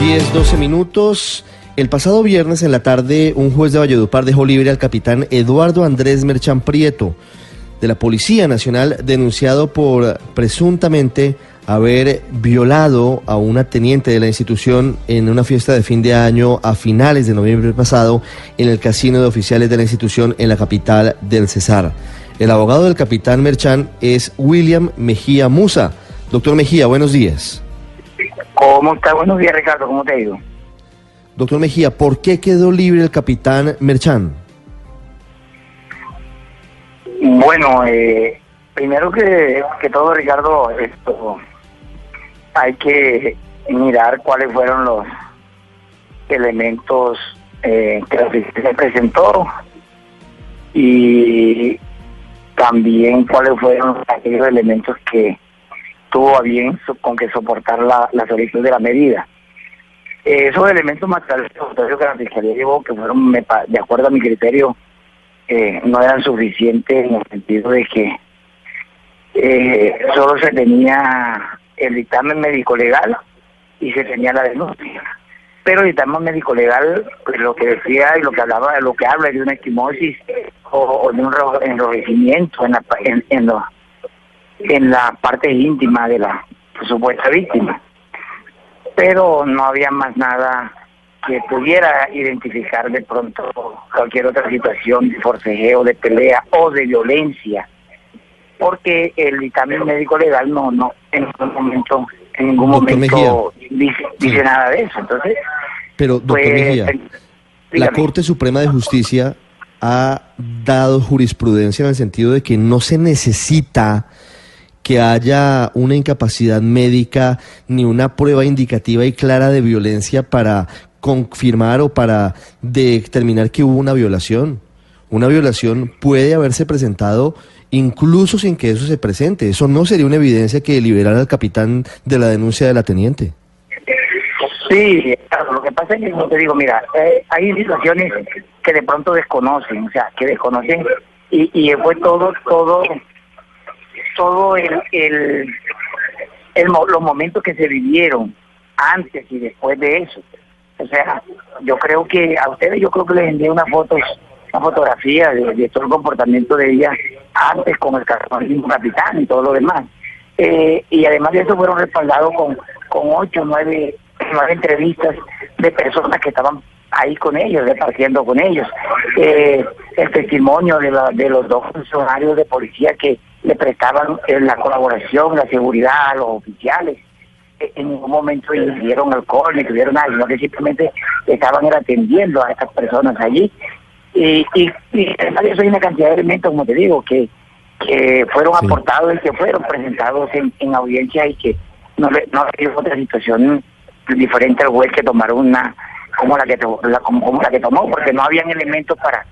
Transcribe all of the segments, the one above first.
10, 12 minutos. El pasado viernes en la tarde, un juez de Valledupar dejó libre al capitán Eduardo Andrés Merchan Prieto de la Policía Nacional, denunciado por presuntamente haber violado a una teniente de la institución en una fiesta de fin de año a finales de noviembre pasado en el casino de oficiales de la institución en la capital del Cesar. El abogado del capitán Merchan es William Mejía Musa. Doctor Mejía, buenos días. ¿Cómo está? Buenos días, Ricardo. ¿Cómo te ha ido? Doctor Mejía, ¿por qué quedó libre el capitán Merchan? Bueno, eh, primero que, que todo, Ricardo, esto hay que mirar cuáles fueron los elementos eh, que la oficina presentó y también cuáles fueron aquellos elementos que tuvo a bien con que soportar la, la solicitud de la medida. Eh, esos elementos materiales que la Fiscalía llevó, que fueron, de acuerdo a mi criterio, eh, no eran suficientes en el sentido de que eh, solo se tenía el dictamen médico-legal y se tenía la denuncia. Pero el dictamen médico-legal, pues, lo que decía y lo que hablaba, lo que habla de una equimosis o, de un enrojecimiento en la, en, en, en la parte íntima de la supuesta víctima. Pero no había más nada que pudiera identificar de pronto cualquier otra situación de forcejeo, de pelea o de violencia, porque el dictamen médico legal no, no, en ningún momento, en ningún momento dice, nada de eso. Entonces, pero doctor pues, Mejía, la Corte Suprema de Justicia ha dado jurisprudencia en el sentido de que no se necesita que haya una incapacidad médica ni una prueba indicativa y clara de violencia para confirmar o para determinar que hubo una violación. Una violación puede haberse presentado incluso sin que eso se presente. Eso no sería una evidencia que liberara al capitán de la denuncia de la teniente. Sí, lo que pasa es que, como te digo, mira, eh, hay situaciones que de pronto desconocen, o sea, que desconocen y, y fue todo, todo todo el, el, los momentos que se vivieron antes y después de eso. O sea, yo creo que a ustedes yo creo que les envié una foto, una fotografía de, todo el comportamiento de ella antes con el capitán y todo lo demás. Eh, y además de eso fueron respaldados con, con ocho, nueve, nueve entrevistas de personas que estaban ahí con ellos, repartiendo con ellos. Eh, el testimonio de, la, de los dos funcionarios de policía que le prestaban eh, la colaboración, la seguridad a los oficiales. Eh, en ningún momento dieron alcohol ni tuvieron nada, sino que simplemente estaban atendiendo a estas personas allí. Y, y, además eso hay una cantidad de elementos, como te digo, que, que fueron aportados y que fueron presentados en, en audiencia y que no, no hay otra situación diferente al juez que tomaron una como la que como, la que tomó porque no habían elementos para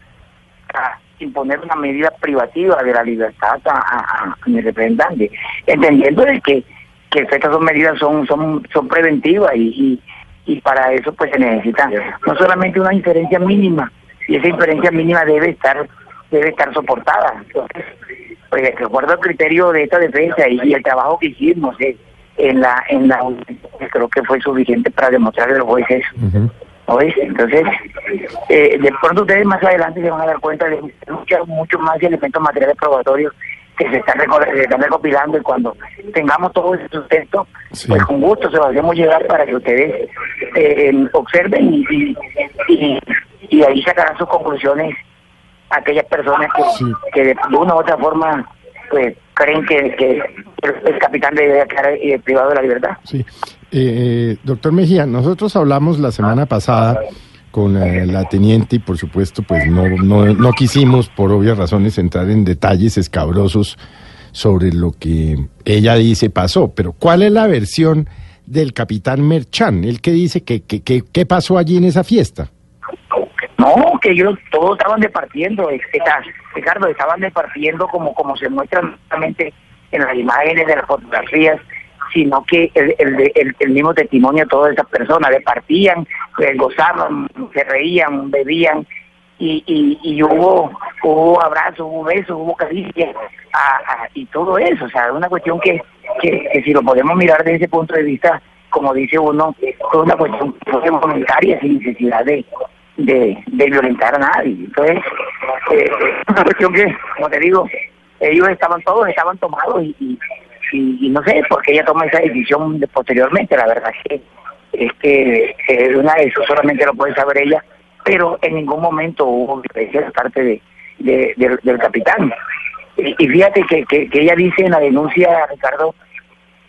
imponer una medida privativa de la libertad a, mi representante, entendiendo de que, que estas dos medidas son, son, son preventivas y, y, para eso pues se necesita no solamente una inferencia mínima, y esa inferencia mínima debe estar debe estar soportada. Entonces, pues de acuerdo al criterio de esta defensa y, el trabajo que hicimos eh, en la en la creo que fue suficiente para demostrar a los jueces entonces, eh, de pronto ustedes más adelante se van a dar cuenta de muchos mucho más elementos materiales probatorios que se están, recopilando y cuando tengamos todo ese sustento, pues con gusto se lo hacemos llegar para que ustedes eh, observen y, y, ahí sacarán sus conclusiones aquellas personas que, de una u otra forma pues creen que, el, capitán debe quedar privado de la libertad. Sí. Eh, doctor Mejía, nosotros hablamos la semana pasada con eh, la teniente y por supuesto pues no, no, no quisimos por obvias razones entrar en detalles escabrosos sobre lo que ella dice pasó, pero ¿cuál es la versión del capitán Merchan? El que dice que, que, que, pasó allí en esa fiesta. No, que ellos todos estaban departiendo, Ricardo, estaban departiendo como, como se muestra en las imágenes de las fotografías sino que el, el, el, mismo testimonio de todas esas personas, departían, pues, gozaban, se reían, bebían, y, y, y hubo hubo abrazos, hubo besos, hubo caricias, y todo eso, o sea, es una cuestión que, que, si lo podemos mirar desde ese punto de vista, como dice uno, fue una cuestión voluntaria sin necesidad de, de, violentar a nadie. Entonces, eh, es una cuestión que, como te digo, ellos estaban todos, estaban tomados y, y, no sé por qué ella toma esa decisión posteriormente. La verdad que, es que eh, una de eso solamente lo puede saber ella, pero en ningún momento hubo violencia de parte de, del, capitán. Y, fíjate que, que, ella dice en la denuncia, Ricardo,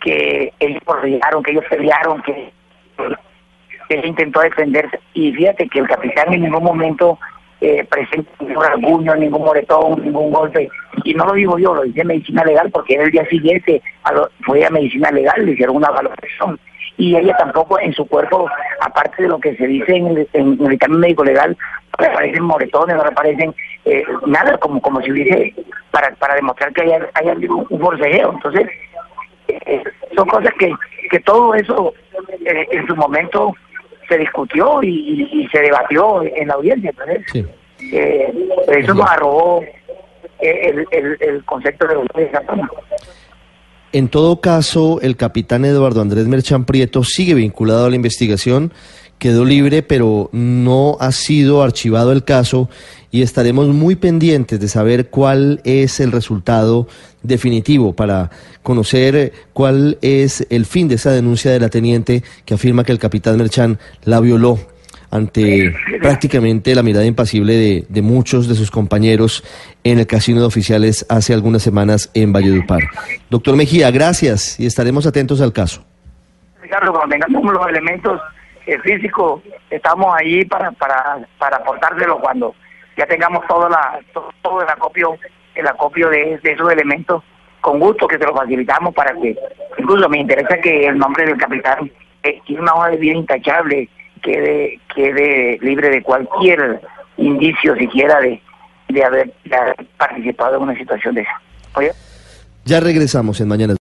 que ellos pelearon, que ellos pelearon, que, que intentó defenderse. Y fíjate que el capitán en ningún momento eh, presenta ningún rasguño, ningún moretón, ningún golpe. Y no lo digo yo, lo dice medicina legal, porque el día siguiente fue a medicina legal, le hicieron una valoración. Y ella tampoco en su cuerpo, aparte de lo que se dice en el, en el dictamen médico legal, no le aparecen moretones, no le aparecen eh, nada, como como si hubiese, para, para demostrar que haya, haya un, un forcejeo. Entonces, eh, son cosas que, que todo eso eh, en su momento se discutió y, se debatió en la audiencia. Entonces, eso nos arrojó el, el, el concepto de zona. En todo caso, el capitán Eduardo Andrés Merchan Prieto sigue vinculado a la investigación, quedó libre, pero no ha sido archivado el caso y estaremos muy pendientes de saber cuál es el resultado definitivo para conocer cuál es el fin de esa denuncia de la teniente que afirma que el capitán Merchan la violó ante prácticamente la mirada impasible de, muchos de sus compañeros en el casino de oficiales hace algunas semanas en Valledupar. Doctor Mejía, gracias y estaremos atentos al caso. Ricardo, cuando tengamos los elementos eh, físicos, estamos ahí para, para, para aportárselo cuando ya tengamos todo, la, todo, el acopio, el acopio de, esos elementos, con gusto que se lo facilitamos para que, incluso me interesa que el nombre del capitán eh, tiene una hoja de vida intachable, quede, quede libre de cualquier indicio siquiera de, de, haber, participado en una situación de esa. Ya regresamos en Mañana.